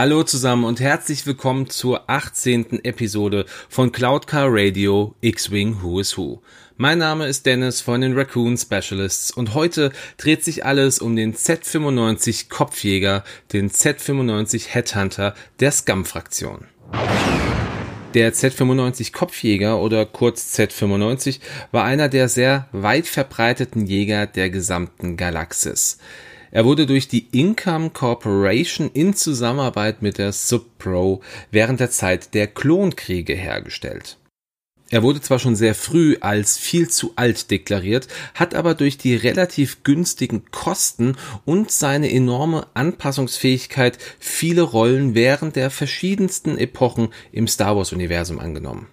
Hallo zusammen und herzlich willkommen zur 18. Episode von Cloud Car Radio X-Wing Who is Who. Mein Name ist Dennis von den Raccoon Specialists und heute dreht sich alles um den Z95 Kopfjäger, den Z95 Headhunter der Scum-Fraktion. Der Z95 Kopfjäger oder kurz Z95 war einer der sehr weit verbreiteten Jäger der gesamten Galaxis. Er wurde durch die Income Corporation in Zusammenarbeit mit der Subpro während der Zeit der Klonkriege hergestellt. Er wurde zwar schon sehr früh als viel zu alt deklariert, hat aber durch die relativ günstigen Kosten und seine enorme Anpassungsfähigkeit viele Rollen während der verschiedensten Epochen im Star Wars Universum angenommen.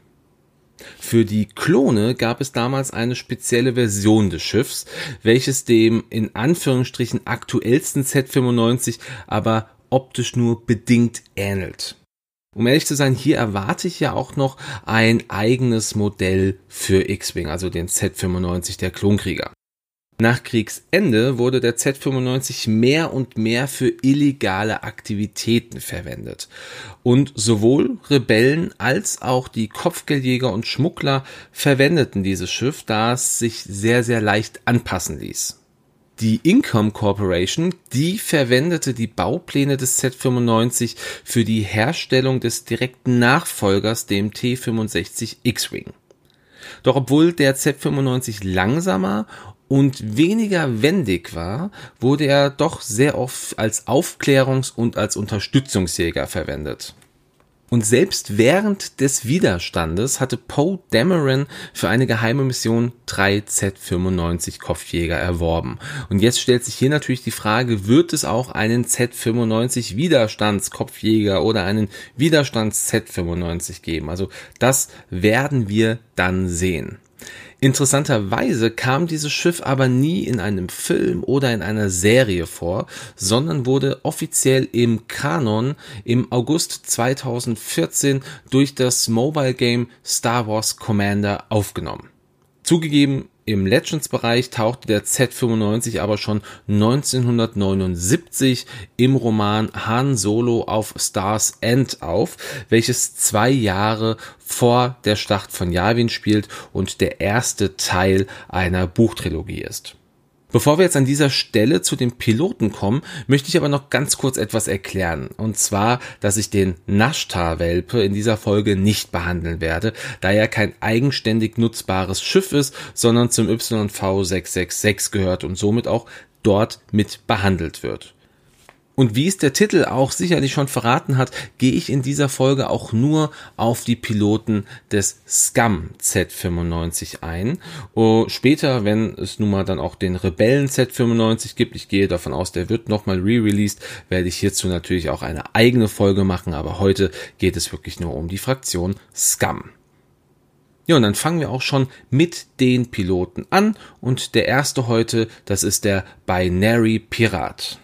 Für die Klone gab es damals eine spezielle Version des Schiffs, welches dem in Anführungsstrichen aktuellsten Z95 aber optisch nur bedingt ähnelt. Um ehrlich zu sein, hier erwarte ich ja auch noch ein eigenes Modell für X-Wing, also den Z95 der Klonkrieger. Nach Kriegsende wurde der Z95 mehr und mehr für illegale Aktivitäten verwendet. Und sowohl Rebellen als auch die Kopfgeldjäger und Schmuggler verwendeten dieses Schiff, da es sich sehr, sehr leicht anpassen ließ. Die Income Corporation, die verwendete die Baupläne des Z95 für die Herstellung des direkten Nachfolgers, dem T65 X-Wing. Doch obwohl der Z95 langsamer und weniger wendig war, wurde er doch sehr oft als Aufklärungs- und als Unterstützungsjäger verwendet. Und selbst während des Widerstandes hatte Poe Dameron für eine geheime Mission drei Z95 Kopfjäger erworben. Und jetzt stellt sich hier natürlich die Frage, wird es auch einen Z95 Widerstandskopfjäger oder einen Widerstands Z95 geben? Also das werden wir dann sehen. Interessanterweise kam dieses Schiff aber nie in einem Film oder in einer Serie vor, sondern wurde offiziell im Kanon im August 2014 durch das Mobile Game Star Wars Commander aufgenommen. Zugegeben, im Legends-Bereich tauchte der Z95 aber schon 1979 im Roman Han Solo auf Stars End auf, welches zwei Jahre vor der Schlacht von Yavin spielt und der erste Teil einer Buchtrilogie ist. Bevor wir jetzt an dieser Stelle zu den Piloten kommen, möchte ich aber noch ganz kurz etwas erklären. Und zwar, dass ich den Nashtar-Welpe in dieser Folge nicht behandeln werde, da er kein eigenständig nutzbares Schiff ist, sondern zum YV 666 gehört und somit auch dort mit behandelt wird. Und wie es der Titel auch sicherlich schon verraten hat, gehe ich in dieser Folge auch nur auf die Piloten des Scum Z95 ein. Uh, später, wenn es nun mal dann auch den Rebellen Z95 gibt, ich gehe davon aus, der wird nochmal re-released, werde ich hierzu natürlich auch eine eigene Folge machen, aber heute geht es wirklich nur um die Fraktion Scum. Ja, und dann fangen wir auch schon mit den Piloten an und der erste heute, das ist der Binary Pirat.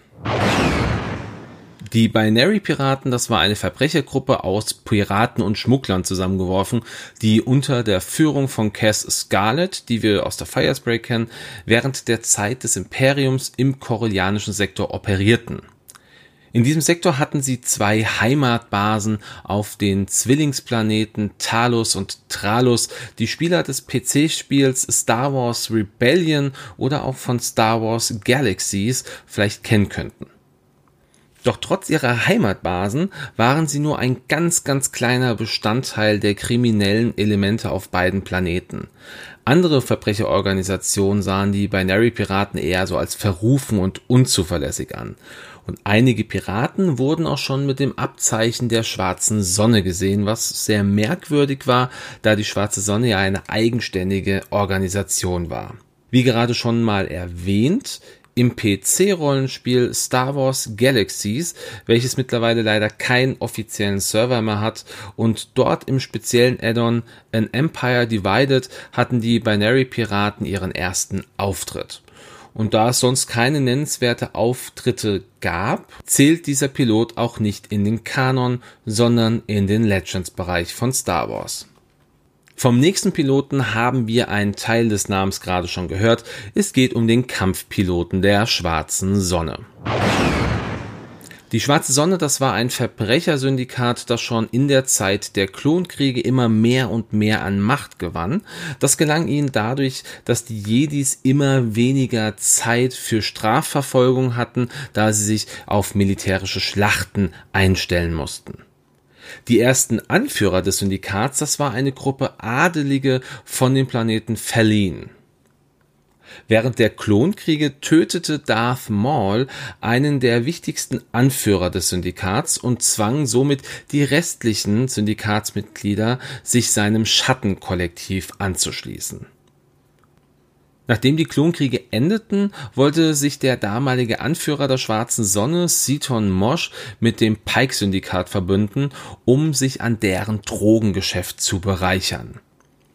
Die Binary Piraten, das war eine Verbrechergruppe aus Piraten und Schmugglern zusammengeworfen, die unter der Führung von Cass Scarlet, die wir aus der Firespray kennen, während der Zeit des Imperiums im korellianischen Sektor operierten. In diesem Sektor hatten sie zwei Heimatbasen auf den Zwillingsplaneten Talos und Tralus, die Spieler des PC-Spiels Star Wars Rebellion oder auch von Star Wars Galaxies vielleicht kennen könnten. Doch trotz ihrer Heimatbasen waren sie nur ein ganz, ganz kleiner Bestandteil der kriminellen Elemente auf beiden Planeten. Andere Verbrecherorganisationen sahen die Binary Piraten eher so als verrufen und unzuverlässig an. Und einige Piraten wurden auch schon mit dem Abzeichen der schwarzen Sonne gesehen, was sehr merkwürdig war, da die schwarze Sonne ja eine eigenständige Organisation war. Wie gerade schon mal erwähnt, im PC-Rollenspiel Star Wars Galaxies, welches mittlerweile leider keinen offiziellen Server mehr hat und dort im speziellen Addon An Empire Divided hatten die Binary Piraten ihren ersten Auftritt. Und da es sonst keine nennenswerte Auftritte gab, zählt dieser Pilot auch nicht in den Kanon, sondern in den Legends-Bereich von Star Wars. Vom nächsten Piloten haben wir einen Teil des Namens gerade schon gehört. Es geht um den Kampfpiloten der schwarzen Sonne. Die Schwarze Sonne, das war ein Verbrechersyndikat, das schon in der Zeit der Klonkriege immer mehr und mehr an Macht gewann. Das gelang ihnen dadurch, dass die Jedis immer weniger Zeit für Strafverfolgung hatten, da sie sich auf militärische Schlachten einstellen mussten. Die ersten Anführer des Syndikats, das war eine Gruppe Adelige von dem Planeten Feline. Während der Klonkriege tötete Darth Maul einen der wichtigsten Anführer des Syndikats und zwang somit die restlichen Syndikatsmitglieder, sich seinem Schattenkollektiv anzuschließen. Nachdem die Klonkriege endeten, wollte sich der damalige Anführer der Schwarzen Sonne, Siton Mosch, mit dem Pike-Syndikat verbünden, um sich an deren Drogengeschäft zu bereichern.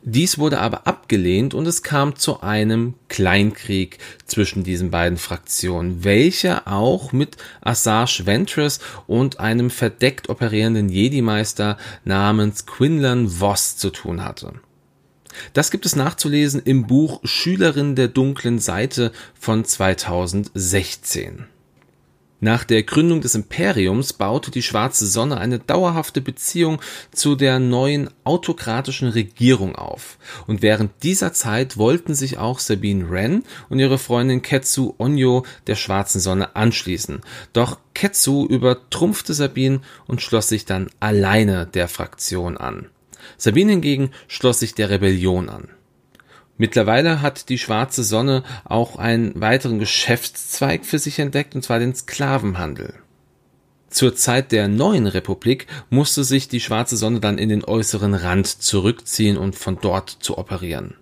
Dies wurde aber abgelehnt und es kam zu einem Kleinkrieg zwischen diesen beiden Fraktionen, welcher auch mit Asajj Ventress und einem verdeckt operierenden Jedi-Meister namens Quinlan Voss zu tun hatte. Das gibt es nachzulesen im Buch Schülerin der dunklen Seite von 2016. Nach der Gründung des Imperiums baute die Schwarze Sonne eine dauerhafte Beziehung zu der neuen autokratischen Regierung auf. Und während dieser Zeit wollten sich auch Sabine Wren und ihre Freundin Ketsu Onyo der Schwarzen Sonne anschließen. Doch Ketsu übertrumpfte Sabine und schloss sich dann alleine der Fraktion an. Sabine hingegen schloss sich der Rebellion an. Mittlerweile hat die Schwarze Sonne auch einen weiteren Geschäftszweig für sich entdeckt, und zwar den Sklavenhandel. Zur Zeit der neuen Republik musste sich die Schwarze Sonne dann in den äußeren Rand zurückziehen und von dort zu operieren.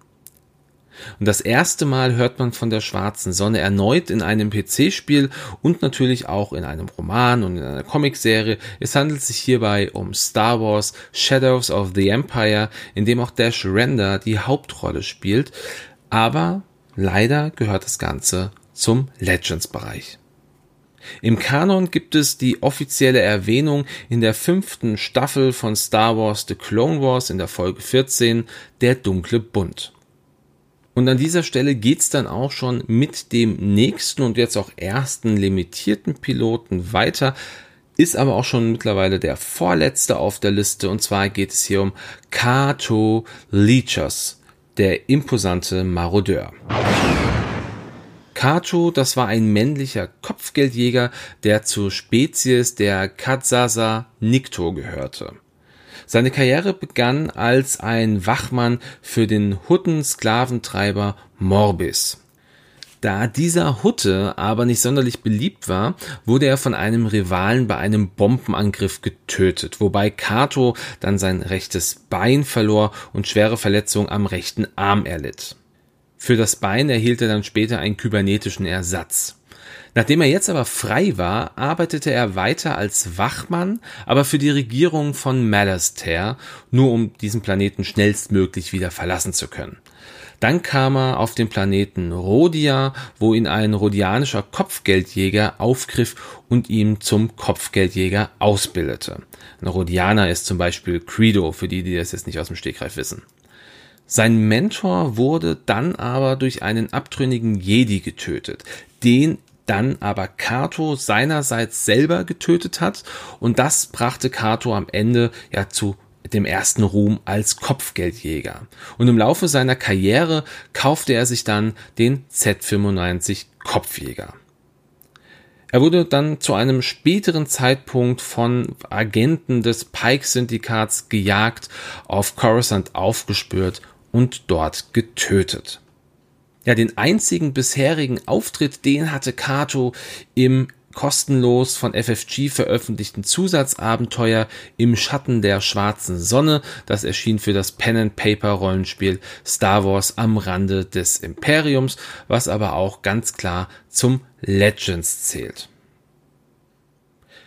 Und das erste Mal hört man von der schwarzen Sonne erneut in einem PC-Spiel und natürlich auch in einem Roman und in einer Comicserie. Es handelt sich hierbei um Star Wars Shadows of the Empire, in dem auch Dash Render die Hauptrolle spielt. Aber leider gehört das Ganze zum Legends-Bereich. Im Kanon gibt es die offizielle Erwähnung in der fünften Staffel von Star Wars The Clone Wars in der Folge 14, Der dunkle Bund. Und an dieser Stelle geht's dann auch schon mit dem nächsten und jetzt auch ersten limitierten Piloten weiter. Ist aber auch schon mittlerweile der vorletzte auf der Liste. Und zwar geht es hier um Kato Leechers, der imposante Marodeur. Kato, das war ein männlicher Kopfgeldjäger, der zur Spezies der Katsasa Nikto gehörte. Seine Karriere begann als ein Wachmann für den Hutten-Sklaventreiber Morbis. Da dieser Hutte aber nicht sonderlich beliebt war, wurde er von einem Rivalen bei einem Bombenangriff getötet, wobei Kato dann sein rechtes Bein verlor und schwere Verletzungen am rechten Arm erlitt. Für das Bein erhielt er dann später einen kybernetischen Ersatz. Nachdem er jetzt aber frei war, arbeitete er weiter als Wachmann, aber für die Regierung von Malastair, nur um diesen Planeten schnellstmöglich wieder verlassen zu können. Dann kam er auf den Planeten Rhodia, wo ihn ein rhodianischer Kopfgeldjäger aufgriff und ihn zum Kopfgeldjäger ausbildete. Ein Rhodianer ist zum Beispiel Credo, für die, die das jetzt nicht aus dem Stegreif wissen. Sein Mentor wurde dann aber durch einen abtrünnigen Jedi getötet, den dann aber Kato seinerseits selber getötet hat und das brachte Kato am Ende ja zu dem ersten Ruhm als Kopfgeldjäger. Und im Laufe seiner Karriere kaufte er sich dann den Z95 Kopfjäger. Er wurde dann zu einem späteren Zeitpunkt von Agenten des Pike-Syndikats gejagt, auf Coruscant aufgespürt und dort getötet. Ja, den einzigen bisherigen Auftritt, den hatte Kato im kostenlos von FFG veröffentlichten Zusatzabenteuer im Schatten der schwarzen Sonne. Das erschien für das Pen and Paper Rollenspiel Star Wars am Rande des Imperiums, was aber auch ganz klar zum Legends zählt.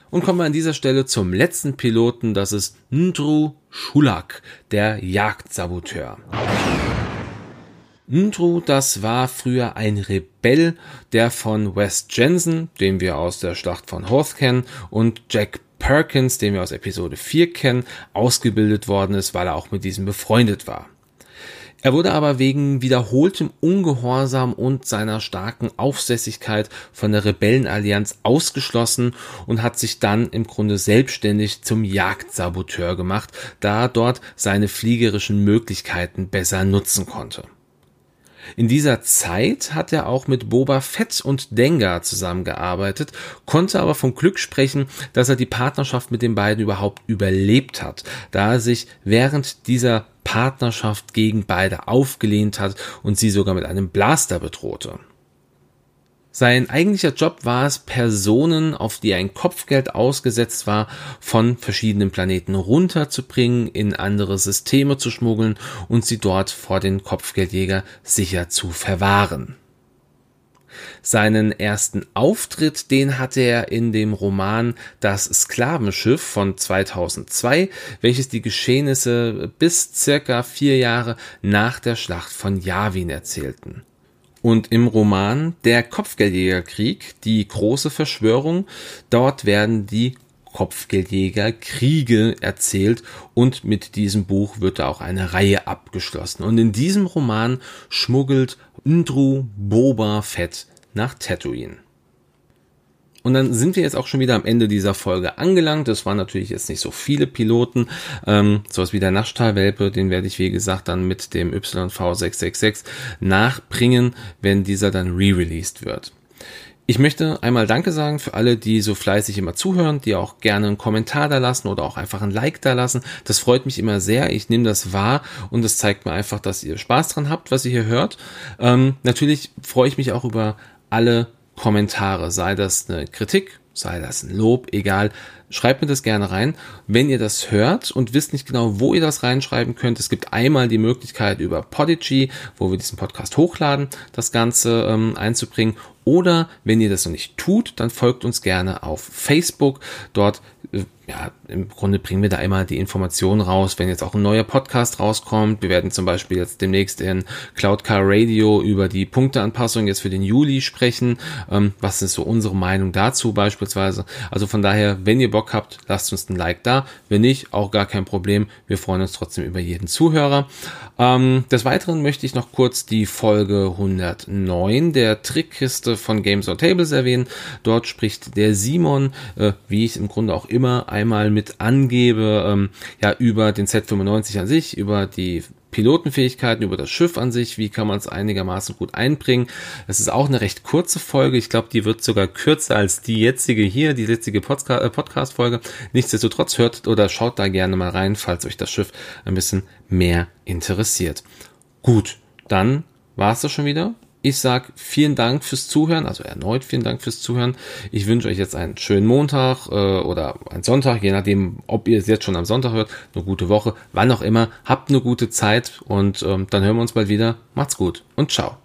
Und kommen wir an dieser Stelle zum letzten Piloten, das ist Ndru Schulak, der Jagdsaboteur. Ndru, das war früher ein Rebell, der von Wes Jensen, den wir aus der Schlacht von Hoth kennen, und Jack Perkins, den wir aus Episode 4 kennen, ausgebildet worden ist, weil er auch mit diesem befreundet war. Er wurde aber wegen wiederholtem Ungehorsam und seiner starken Aufsässigkeit von der Rebellenallianz ausgeschlossen und hat sich dann im Grunde selbstständig zum Jagdsaboteur gemacht, da er dort seine fliegerischen Möglichkeiten besser nutzen konnte. In dieser Zeit hat er auch mit Boba Fett und Dengar zusammengearbeitet, konnte aber vom Glück sprechen, dass er die Partnerschaft mit den beiden überhaupt überlebt hat, da er sich während dieser Partnerschaft gegen beide aufgelehnt hat und sie sogar mit einem Blaster bedrohte. Sein eigentlicher Job war es, Personen, auf die ein Kopfgeld ausgesetzt war, von verschiedenen Planeten runterzubringen, in andere Systeme zu schmuggeln und sie dort vor den Kopfgeldjäger sicher zu verwahren. Seinen ersten Auftritt, den hatte er in dem Roman Das Sklavenschiff von 2002, welches die Geschehnisse bis circa vier Jahre nach der Schlacht von Yavin erzählten. Und im Roman Der Kopfgeldjägerkrieg, die große Verschwörung, dort werden die Kopfgeldjäger-Kriege erzählt und mit diesem Buch wird da auch eine Reihe abgeschlossen. Und in diesem Roman schmuggelt Ndru Boba Fett nach Tatooine. Und dann sind wir jetzt auch schon wieder am Ende dieser Folge angelangt. Es waren natürlich jetzt nicht so viele Piloten. Ähm, sowas wie der Naschtalwelpe, den werde ich wie gesagt dann mit dem YV666 nachbringen, wenn dieser dann re-released wird. Ich möchte einmal Danke sagen für alle, die so fleißig immer zuhören, die auch gerne einen Kommentar da lassen oder auch einfach ein Like da lassen. Das freut mich immer sehr. Ich nehme das wahr und es zeigt mir einfach, dass ihr Spaß dran habt, was ihr hier hört. Ähm, natürlich freue ich mich auch über alle Kommentare, sei das eine Kritik, sei das ein Lob, egal. Schreibt mir das gerne rein. Wenn ihr das hört und wisst nicht genau, wo ihr das reinschreiben könnt, es gibt einmal die Möglichkeit über Podigy, wo wir diesen Podcast hochladen, das Ganze ähm, einzubringen. Oder wenn ihr das noch nicht tut, dann folgt uns gerne auf Facebook. Dort äh, ja, im Grunde bringen wir da immer die Informationen raus, wenn jetzt auch ein neuer Podcast rauskommt. Wir werden zum Beispiel jetzt demnächst in Cloud Car Radio über die Punkteanpassung jetzt für den Juli sprechen. Ähm, was ist so unsere Meinung dazu beispielsweise? Also von daher, wenn ihr Bock habt, lasst uns ein Like da. Wenn nicht, auch gar kein Problem. Wir freuen uns trotzdem über jeden Zuhörer. Ähm, des Weiteren möchte ich noch kurz die Folge 109 der Trickkiste von Games on Tables erwähnen. Dort spricht der Simon, äh, wie ich im Grunde auch immer einmal mit angebe, ähm, ja, über den Z95 an sich, über die Pilotenfähigkeiten, über das Schiff an sich, wie kann man es einigermaßen gut einbringen. Es ist auch eine recht kurze Folge. Ich glaube, die wird sogar kürzer als die jetzige hier, die jetzige äh, Podcast-Folge. Nichtsdestotrotz hört oder schaut da gerne mal rein, falls euch das Schiff ein bisschen mehr interessiert. Gut, dann war es das schon wieder. Ich sag vielen Dank fürs Zuhören, also erneut vielen Dank fürs Zuhören. Ich wünsche euch jetzt einen schönen Montag äh, oder einen Sonntag, je nachdem, ob ihr es jetzt schon am Sonntag hört, eine gute Woche, wann auch immer. Habt eine gute Zeit und ähm, dann hören wir uns bald wieder. Macht's gut und ciao.